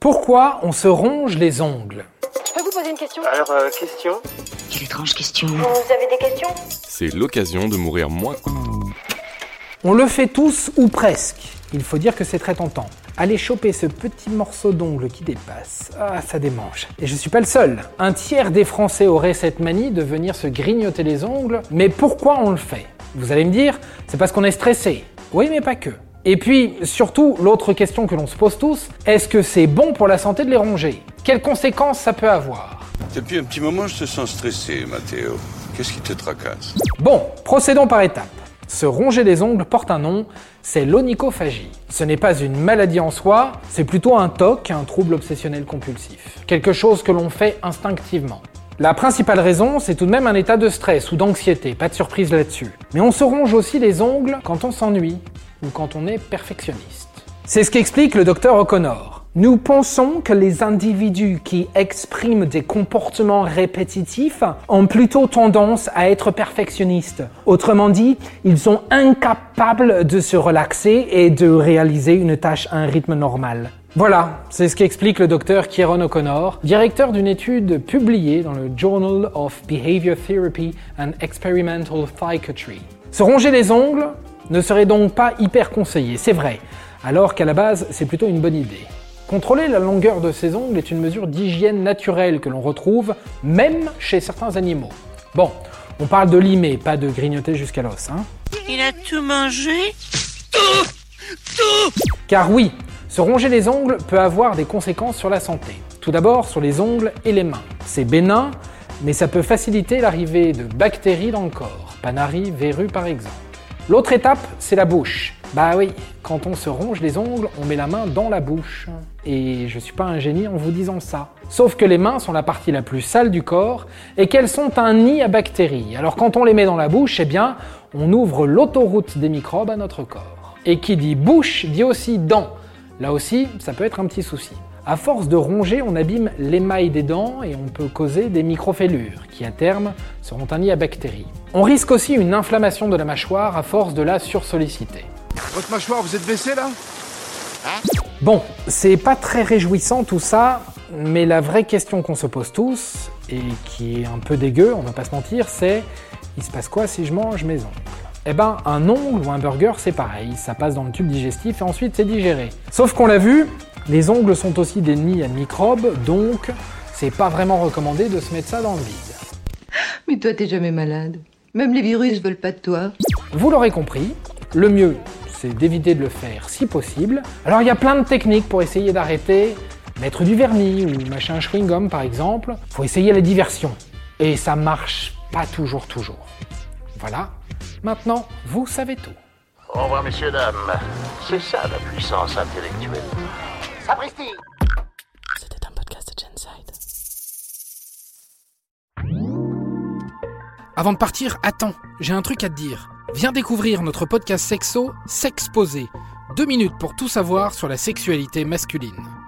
Pourquoi on se ronge les ongles Je peux vous poser une question Alors, euh, question Quelle étrange question. Vous avez des questions C'est l'occasion de mourir moins. On le fait tous ou presque. Il faut dire que c'est très tentant. Aller choper ce petit morceau d'ongle qui dépasse, ah ça démange. Et je suis pas le seul. Un tiers des Français auraient cette manie de venir se grignoter les ongles. Mais pourquoi on le fait? Vous allez me dire, c'est parce qu'on est stressé. Oui mais pas que. Et puis, surtout, l'autre question que l'on se pose tous, est-ce que c'est bon pour la santé de les ronger? Quelles conséquences ça peut avoir? Depuis un petit moment, je te sens stressé, Mathéo. Qu'est-ce qui te tracasse? Bon, procédons par étapes. Se ronger les ongles porte un nom, c'est l'onychophagie. Ce n'est pas une maladie en soi, c'est plutôt un TOC, un trouble obsessionnel compulsif. Quelque chose que l'on fait instinctivement. La principale raison, c'est tout de même un état de stress ou d'anxiété, pas de surprise là-dessus. Mais on se ronge aussi les ongles quand on s'ennuie ou quand on est perfectionniste. C'est ce qu'explique le docteur O'Connor. Nous pensons que les individus qui expriment des comportements répétitifs ont plutôt tendance à être perfectionnistes. Autrement dit, ils sont incapables de se relaxer et de réaliser une tâche à un rythme normal. Voilà, c'est ce qu'explique le docteur Kieron O'Connor, directeur d'une étude publiée dans le Journal of Behavior Therapy and Experimental Psychiatry. Se ronger les ongles ne serait donc pas hyper conseillé, c'est vrai, alors qu'à la base, c'est plutôt une bonne idée. Contrôler la longueur de ses ongles est une mesure d'hygiène naturelle que l'on retrouve même chez certains animaux. Bon, on parle de limer, pas de grignoter jusqu'à l'os. Hein Il a tout mangé Car oui, se ronger les ongles peut avoir des conséquences sur la santé. Tout d'abord sur les ongles et les mains. C'est bénin, mais ça peut faciliter l'arrivée de bactéries dans le corps, panarie, verrues par exemple. L'autre étape, c'est la bouche. Bah oui, quand on se ronge les ongles, on met la main dans la bouche. Et je suis pas un génie en vous disant ça. Sauf que les mains sont la partie la plus sale du corps et qu'elles sont un nid à bactéries. Alors quand on les met dans la bouche, eh bien, on ouvre l'autoroute des microbes à notre corps. Et qui dit bouche dit aussi dents. Là aussi, ça peut être un petit souci. À force de ronger, on abîme l'émail des dents et on peut causer des microfêlures qui à terme seront un nid à bactéries. On risque aussi une inflammation de la mâchoire à force de la sursolliciter. Votre mâchoire, vous êtes baissé là? Bon, c'est pas très réjouissant tout ça, mais la vraie question qu'on se pose tous, et qui est un peu dégueu, on va pas se mentir, c'est il se passe quoi si je mange mes ongles? Eh ben, un ongle ou un burger, c'est pareil, ça passe dans le tube digestif et ensuite c'est digéré. Sauf qu'on l'a vu, les ongles sont aussi des nids à microbes, donc c'est pas vraiment recommandé de se mettre ça dans le vide. Mais toi, t'es jamais malade. Même les virus veulent pas de toi. Vous l'aurez compris, le mieux, c'est d'éviter de le faire si possible. Alors il y a plein de techniques pour essayer d'arrêter, mettre du vernis ou machin chewing-gum par exemple. Faut essayer la diversion. Et ça marche pas toujours toujours. Voilà, maintenant vous savez tout. Au revoir, messieurs, dames. C'est ça la puissance intellectuelle. Sapristi C'était un podcast de Genside. Avant de partir, attends, j'ai un truc à te dire. Viens découvrir notre podcast sexo, S'exposer. Deux minutes pour tout savoir sur la sexualité masculine.